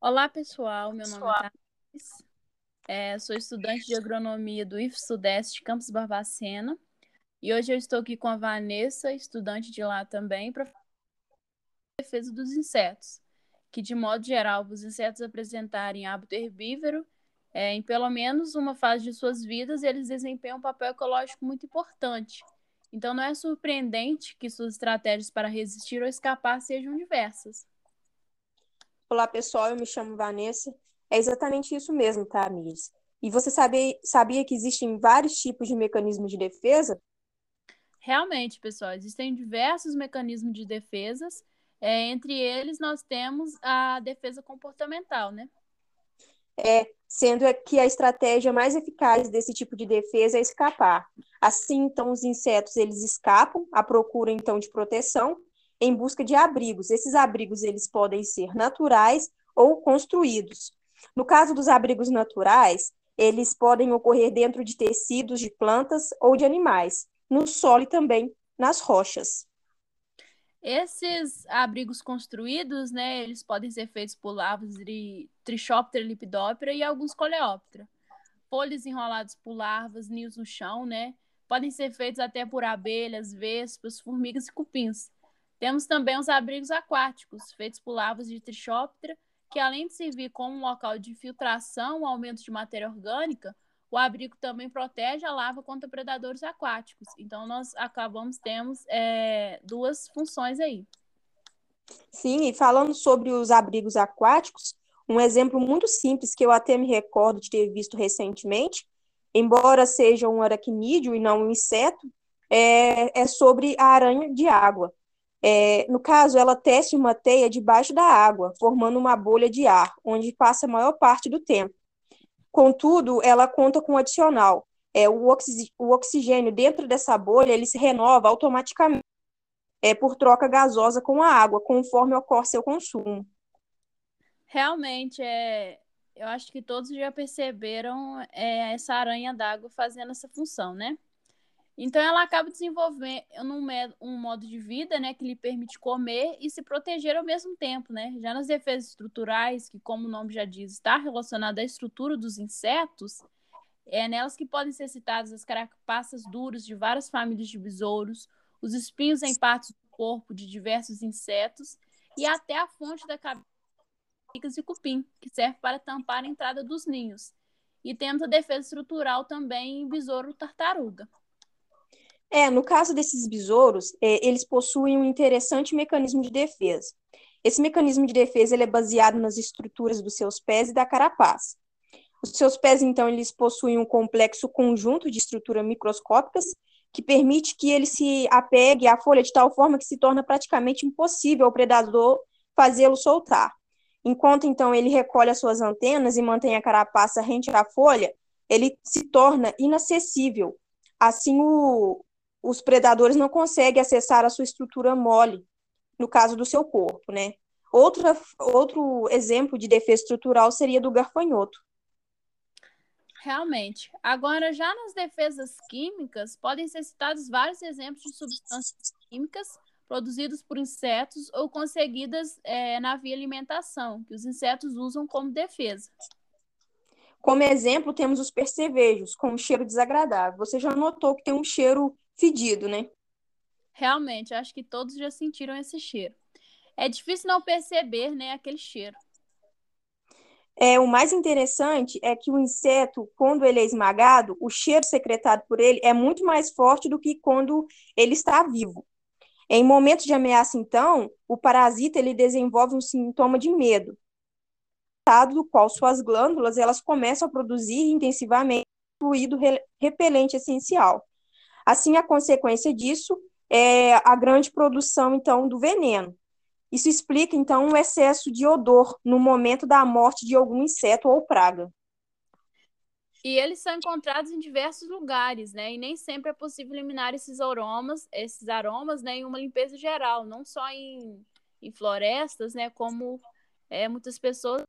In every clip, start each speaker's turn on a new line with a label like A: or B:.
A: Olá, pessoal. Meu nome é Thais. É, sou estudante de agronomia do IF Sudeste Campus Barbacena. E hoje eu estou aqui com a Vanessa, estudante de lá também, para defesa dos insetos, que de modo geral os insetos apresentarem hábito herbívoro, é, em pelo menos uma fase de suas vidas, eles desempenham um papel ecológico muito importante. Então não é surpreendente que suas estratégias para resistir ou escapar sejam diversas.
B: Olá, pessoal, eu me chamo Vanessa. É exatamente isso mesmo, tá, Miris? E você sabia, sabia que existem vários tipos de mecanismos de defesa?
A: Realmente, pessoal, existem diversos mecanismos de defesas. É, entre eles, nós temos a defesa comportamental, né?
B: É, sendo que a estratégia mais eficaz desse tipo de defesa é escapar. Assim, então, os insetos eles escapam à procura então de proteção em busca de abrigos. Esses abrigos eles podem ser naturais ou construídos. No caso dos abrigos naturais, eles podem ocorrer dentro de tecidos de plantas ou de animais, no solo e também nas rochas.
A: Esses abrigos construídos, né, eles podem ser feitos por larvas de Trichoptera lepidoptera e alguns Coleoptera. Folhas enroladas por larvas, ninhos no chão, né, podem ser feitos até por abelhas, vespas, formigas e cupins. Temos também os abrigos aquáticos, feitos por larvas de Trichoptera, que além de servir como um local de filtração, aumento de matéria orgânica, o abrigo também protege a larva contra predadores aquáticos. Então, nós acabamos, temos é, duas funções aí.
B: Sim, e falando sobre os abrigos aquáticos, um exemplo muito simples que eu até me recordo de ter visto recentemente, embora seja um aracnídeo e não um inseto, é, é sobre a aranha de água. É, no caso, ela tece uma teia debaixo da água, formando uma bolha de ar, onde passa a maior parte do tempo. Contudo, ela conta com um adicional. É, o, o oxigênio dentro dessa bolha ele se renova automaticamente é, por troca gasosa com a água, conforme ocorre seu consumo.
A: Realmente, é, eu acho que todos já perceberam é, essa aranha d'água fazendo essa função, né? Então ela acaba desenvolvendo um, um, modo de vida, né, que lhe permite comer e se proteger ao mesmo tempo, né? Já nas defesas estruturais, que como o nome já diz, está relacionada à estrutura dos insetos, é nelas que podem ser citadas as carapaças duras de várias famílias de besouros, os espinhos em partes do corpo de diversos insetos e até a fonte da cabeça de cupim, que serve para tampar a entrada dos ninhos. E temos a defesa estrutural também em besouro tartaruga.
B: É, no caso desses besouros, é, eles possuem um interessante mecanismo de defesa. Esse mecanismo de defesa ele é baseado nas estruturas dos seus pés e da carapaça. Os seus pés, então, eles possuem um complexo conjunto de estruturas microscópicas que permite que ele se apegue à folha de tal forma que se torna praticamente impossível ao predador fazê-lo soltar. Enquanto, então, ele recolhe as suas antenas e mantém a carapaça rente à folha, ele se torna inacessível. Assim, o, os predadores não conseguem acessar a sua estrutura mole, no caso do seu corpo, né? Outra, outro exemplo de defesa estrutural seria do garfanhoto.
A: Realmente. Agora, já nas defesas químicas, podem ser citados vários exemplos de substâncias químicas produzidas por insetos ou conseguidas é, na via alimentação, que os insetos usam como defesa.
B: Como exemplo, temos os percevejos, com um cheiro desagradável. Você já notou que tem um cheiro fedido, né?
A: Realmente, acho que todos já sentiram esse cheiro. É difícil não perceber, né, aquele cheiro.
B: É, o mais interessante é que o inseto, quando ele é esmagado, o cheiro secretado por ele é muito mais forte do que quando ele está vivo. Em momentos de ameaça, então, o parasita ele desenvolve um sintoma de medo, do qual suas glândulas elas começam a produzir intensivamente fluido repelente essencial. Assim, a consequência disso é a grande produção, então, do veneno. Isso explica, então, o excesso de odor no momento da morte de algum inseto ou praga.
A: E eles são encontrados em diversos lugares, né? E nem sempre é possível eliminar esses aromas, esses aromas, né, em uma limpeza geral, não só em, em florestas, né, como é, muitas pessoas.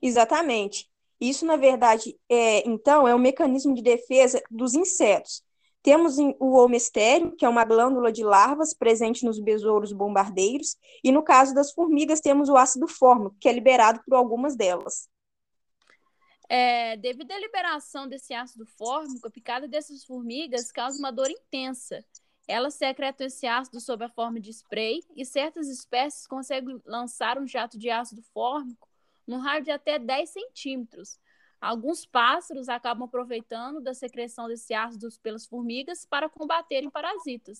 B: Exatamente. Isso, na verdade, é, então, é um mecanismo de defesa dos insetos. Temos o omestério, que é uma glândula de larvas presente nos besouros bombardeiros, e no caso das formigas temos o ácido fórmico, que é liberado por algumas delas.
A: É, devido à liberação desse ácido fórmico, a picada dessas formigas causa uma dor intensa. Elas secretam esse ácido sob a forma de spray e certas espécies conseguem lançar um jato de ácido fórmico num raio de até 10 centímetros. Alguns pássaros acabam aproveitando da secreção desse ácido pelas formigas para combaterem parasitas.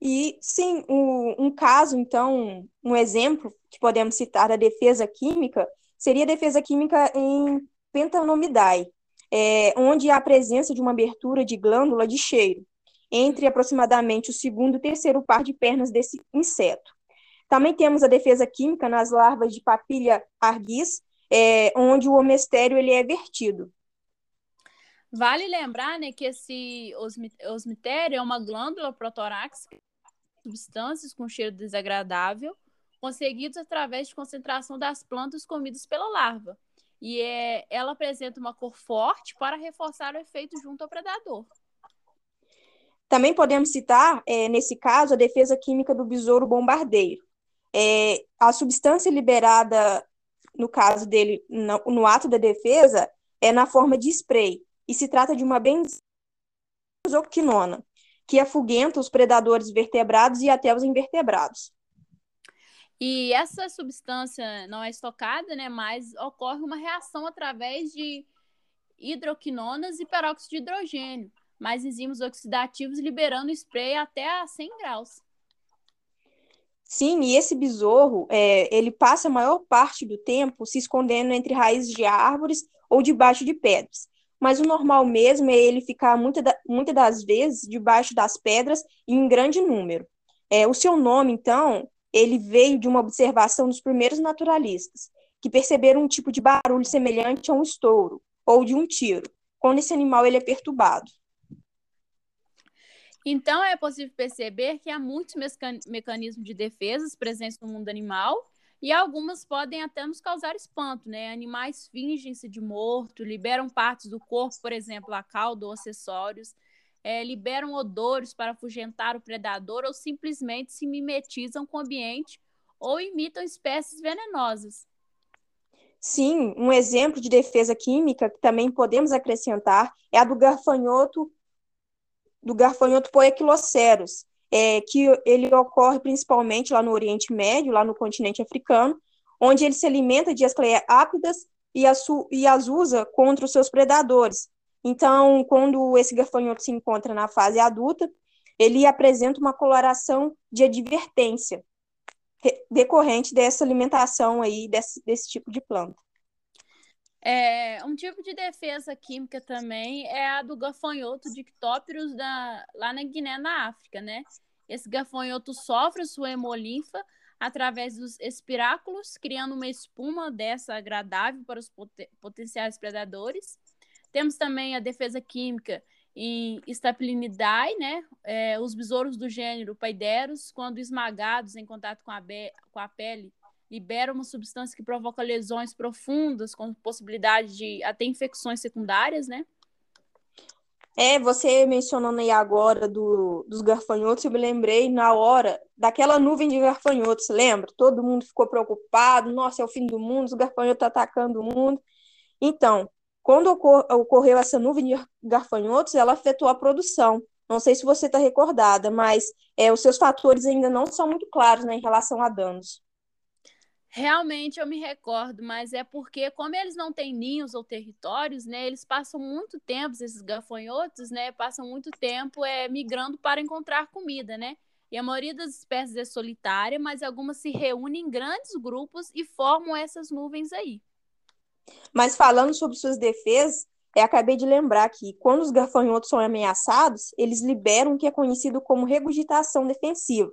B: E sim, um, um, caso, então, um exemplo que podemos citar da defesa química seria a defesa química em Pentanomidae, é, onde há a presença de uma abertura de glândula de cheiro entre aproximadamente o segundo e terceiro par de pernas desse inseto. Também temos a defesa química nas larvas de papilha arguis, é, onde o omestério ele é vertido.
A: Vale lembrar né, que esse osmitério é uma glândula protoráxica, substâncias com cheiro desagradável, conseguidos através de concentração das plantas comidas pela larva. E é, ela apresenta uma cor forte para reforçar o efeito junto ao predador.
B: Também podemos citar, é, nesse caso, a defesa química do besouro bombardeiro. É, a substância liberada, no caso dele, no, no, ato da defesa, é na forma de spray, e se trata de uma benzoquinona, que afugenta os predadores vertebrados e até os invertebrados.
A: E essa substância não é estocada, né, mas ocorre uma reação através de hidroquinonas e peróxido de hidrogênio, mais enzimas oxidativos liberando spray até a 100 graus.
B: Sim, e esse besouro, é, ele passa a maior parte do tempo se escondendo entre raízes de árvores ou debaixo de pedras. Mas o normal mesmo é ele ficar muitas da, muita das vezes debaixo das pedras em grande número. É, o seu nome, então, ele veio de uma observação dos primeiros naturalistas, que perceberam um tipo de barulho semelhante a um estouro ou de um tiro, quando esse animal ele é perturbado.
A: Então, é possível perceber que há muitos mecanismos de defesa presentes no mundo animal e algumas podem até nos causar espanto, né? Animais fingem-se de morto, liberam partes do corpo, por exemplo, a cauda ou acessórios, é, liberam odores para afugentar o predador ou simplesmente se mimetizam com o ambiente ou imitam espécies venenosas.
B: Sim, um exemplo de defesa química que também podemos acrescentar é a do garfanhoto do garfanhoto poequiloceros, é, que ele ocorre principalmente lá no Oriente Médio, lá no continente africano, onde ele se alimenta de ascleápidas e e as usa contra os seus predadores. Então, quando esse garfanhoto se encontra na fase adulta, ele apresenta uma coloração de advertência decorrente dessa alimentação aí, desse, desse tipo de planta.
A: É, um tipo de defesa química também é a do gafanhoto dictópiros da, lá na Guiné, na África, né? Esse gafanhoto sofre sua hemolinfa através dos espiráculos, criando uma espuma dessa agradável para os pot potenciais predadores. Temos também a defesa química em Staphylidae, né? É, os besouros do gênero Paideros, quando esmagados em contato com a, com a pele, libera uma substância que provoca lesões profundas, com possibilidade de até infecções secundárias, né?
B: É, você mencionando aí agora do, dos garfanhotos, eu me lembrei na hora daquela nuvem de garfanhotos, lembra? Todo mundo ficou preocupado, nossa, é o fim do mundo, os garfanhotos atacando o mundo. Então, quando ocor ocorreu essa nuvem de garfanhotos, ela afetou a produção. Não sei se você está recordada, mas é, os seus fatores ainda não são muito claros né, em relação a danos.
A: Realmente eu me recordo, mas é porque, como eles não têm ninhos ou territórios, né, eles passam muito tempo, esses gafanhotos, né, passam muito tempo é, migrando para encontrar comida, né? E a maioria das espécies é solitária, mas algumas se reúnem em grandes grupos e formam essas nuvens aí.
B: Mas falando sobre suas defesas, é, acabei de lembrar que quando os gafanhotos são ameaçados, eles liberam o que é conhecido como regurgitação defensiva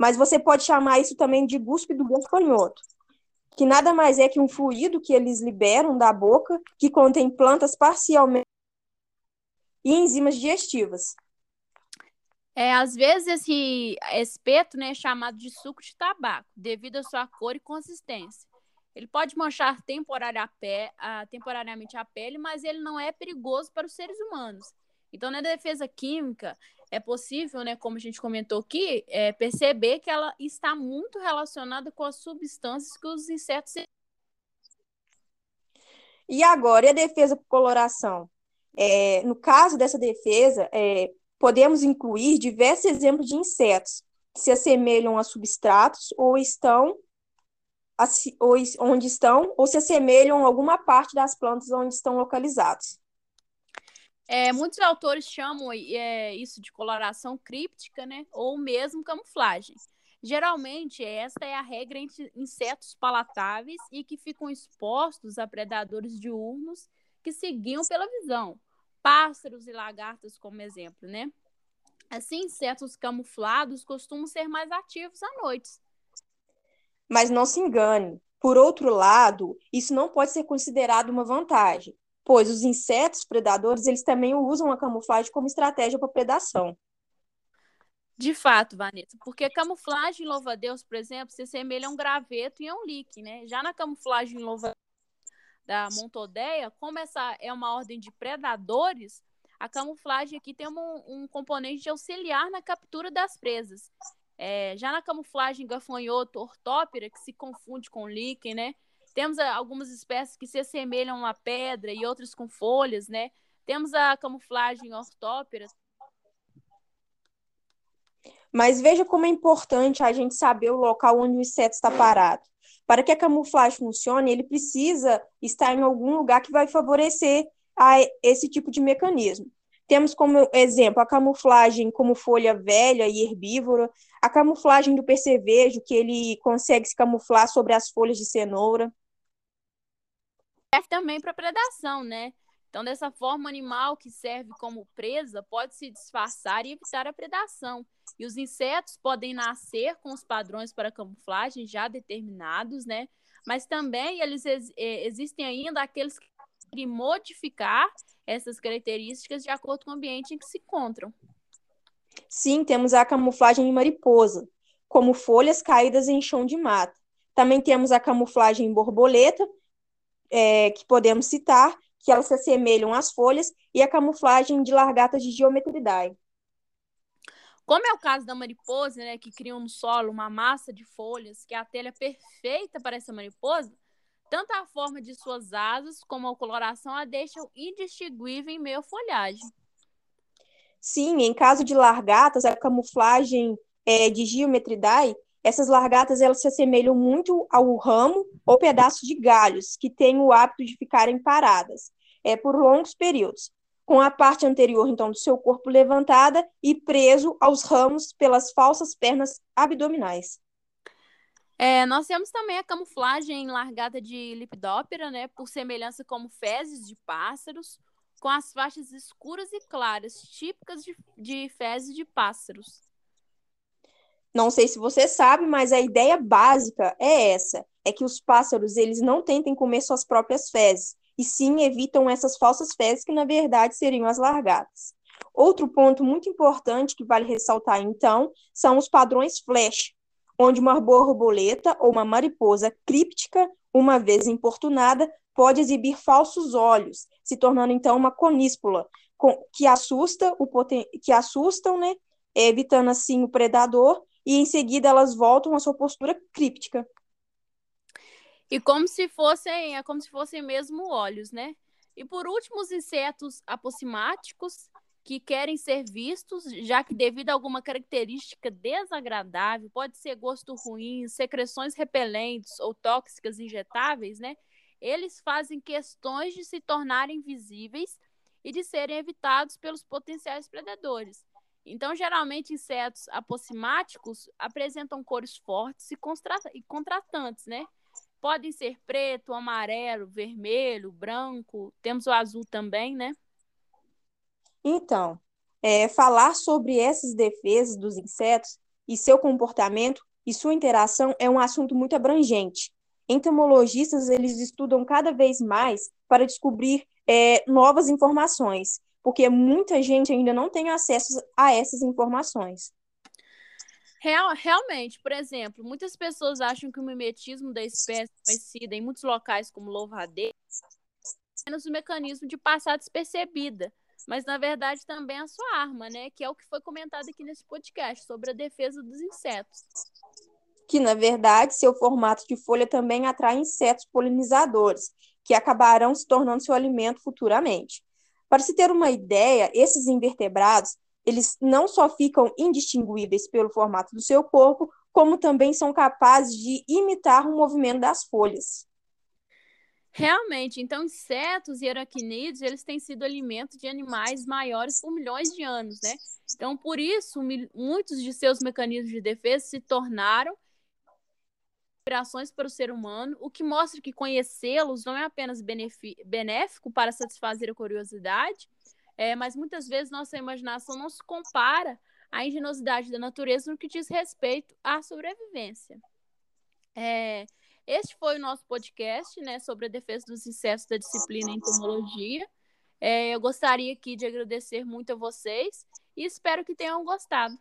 B: mas você pode chamar isso também de guspe do gafanhoto, que nada mais é que um fluido que eles liberam da boca, que contém plantas parcialmente e enzimas digestivas.
A: É, às vezes esse espeto né, é chamado de suco de tabaco, devido à sua cor e consistência. Ele pode manchar temporária a pé, a, temporariamente a pele, mas ele não é perigoso para os seres humanos. Então, na defesa química, é possível, né, como a gente comentou aqui, é, perceber que ela está muito relacionada com as substâncias que os insetos.
B: E agora, e a defesa por coloração? É, no caso dessa defesa, é, podemos incluir diversos exemplos de insetos que se assemelham a substratos ou estão ou onde estão ou se assemelham a alguma parte das plantas onde estão localizados.
A: É, muitos autores chamam é, isso de coloração críptica, né? Ou mesmo camuflagem. Geralmente, esta é a regra entre insetos palatáveis e que ficam expostos a predadores diurnos que seguiam pela visão. Pássaros e lagartas, como exemplo, né? Assim, insetos camuflados costumam ser mais ativos à noite.
B: Mas não se engane. Por outro lado, isso não pode ser considerado uma vantagem, pois os insetos predadores eles também usam a camuflagem como estratégia para predação.
A: De fato, Vanessa, porque a camuflagem em louva-a-Deus, por exemplo, se assemelha a um graveto e a um líquen, né? Já na camuflagem em louva da Montodeia, como essa é uma ordem de predadores, a camuflagem aqui tem um, um componente de auxiliar na captura das presas. É, já na camuflagem gafanhoto ortópera, que se confunde com líquen, né? Temos ah, algumas espécies que se assemelham a pedra e outras com folhas, né? Temos a camuflagem ortópera.
B: Mas veja como é importante a gente saber o local onde o inseto está parado. Para que a camuflagem funcione, ele precisa estar em algum lugar que vai favorecer a esse tipo de mecanismo. Temos como exemplo a camuflagem como folha velha e herbívora, a camuflagem do percevejo, que ele consegue se camuflar sobre as folhas de cenoura
A: serve também para predação, né? Então, dessa forma, o animal que serve como presa pode se disfarçar e evitar a predação. E os insetos podem nascer com os padrões para camuflagem já determinados, né? Mas também eles ex existem ainda aqueles que podem modificar essas características de acordo com o ambiente em que se encontram.
B: Sim, temos a camuflagem em mariposa, como folhas caídas em chão de mata. Também temos a camuflagem em borboleta, é, que podemos citar, que elas se assemelham às folhas, e a camuflagem de largatas de geometridae.
A: Como é o caso da mariposa, né, que criam no solo uma massa de folhas, que é a telha perfeita para essa mariposa, tanto a forma de suas asas como a coloração a deixam indistinguível em meio à folhagem.
B: Sim, em caso de largatas, a camuflagem é, de geometridae essas largatas elas se assemelham muito ao ramo ou pedaços de galhos que têm o hábito de ficarem paradas é, por longos períodos, com a parte anterior então do seu corpo levantada e preso aos ramos pelas falsas pernas abdominais.
A: É, nós temos também a camuflagem largada de Lepidoptera, né, por semelhança como fezes de pássaros, com as faixas escuras e claras, típicas de, de fezes de pássaros.
B: Não sei se você sabe, mas a ideia básica é essa: é que os pássaros eles não tentem comer suas próprias fezes, e sim evitam essas falsas fezes que na verdade seriam as largatas. Outro ponto muito importante que vale ressaltar então são os padrões flash, onde uma borboleta ou uma mariposa críptica, uma vez importunada, pode exibir falsos olhos, se tornando então uma coníspula, que assusta o poten... que assustam, né, evitando assim o predador e em seguida elas voltam à sua postura críptica.
A: E como se fossem, é como se fossem mesmo olhos, né? E por último, os insetos apossimáticos que querem ser vistos, já que devido a alguma característica desagradável, pode ser gosto ruim, secreções repelentes ou tóxicas injetáveis, né? Eles fazem questões de se tornarem visíveis e de serem evitados pelos potenciais predadores. Então, geralmente, insetos apossimáticos apresentam cores fortes e, e contratantes, né? Podem ser preto, amarelo, vermelho, branco. Temos o azul também, né?
B: Então, é, falar sobre essas defesas dos insetos e seu comportamento e sua interação é um assunto muito abrangente. Entomologistas eles estudam cada vez mais para descobrir é, novas informações porque muita gente ainda não tem acesso a essas informações.
A: Real, realmente, por exemplo, muitas pessoas acham que o mimetismo da espécie conhecida em muitos locais como louvadeira é apenas um mecanismo de passar despercebida, mas na verdade também a sua arma, né? Que é o que foi comentado aqui nesse podcast sobre a defesa dos insetos.
B: Que na verdade seu formato de folha também atrai insetos polinizadores, que acabarão se tornando seu alimento futuramente. Para se ter uma ideia, esses invertebrados, eles não só ficam indistinguíveis pelo formato do seu corpo, como também são capazes de imitar o movimento das folhas.
A: Realmente, então insetos e aracnídeos, eles têm sido alimento de animais maiores por milhões de anos, né? Então, por isso, muitos de seus mecanismos de defesa se tornaram inspirações para o ser humano, o que mostra que conhecê-los não é apenas benéfico para satisfazer a curiosidade, é, mas muitas vezes nossa imaginação não se compara à engenhosidade da natureza no que diz respeito à sobrevivência. É, este foi o nosso podcast né, sobre a defesa dos insetos da disciplina entomologia. É, eu gostaria aqui de agradecer muito a vocês e espero que tenham gostado.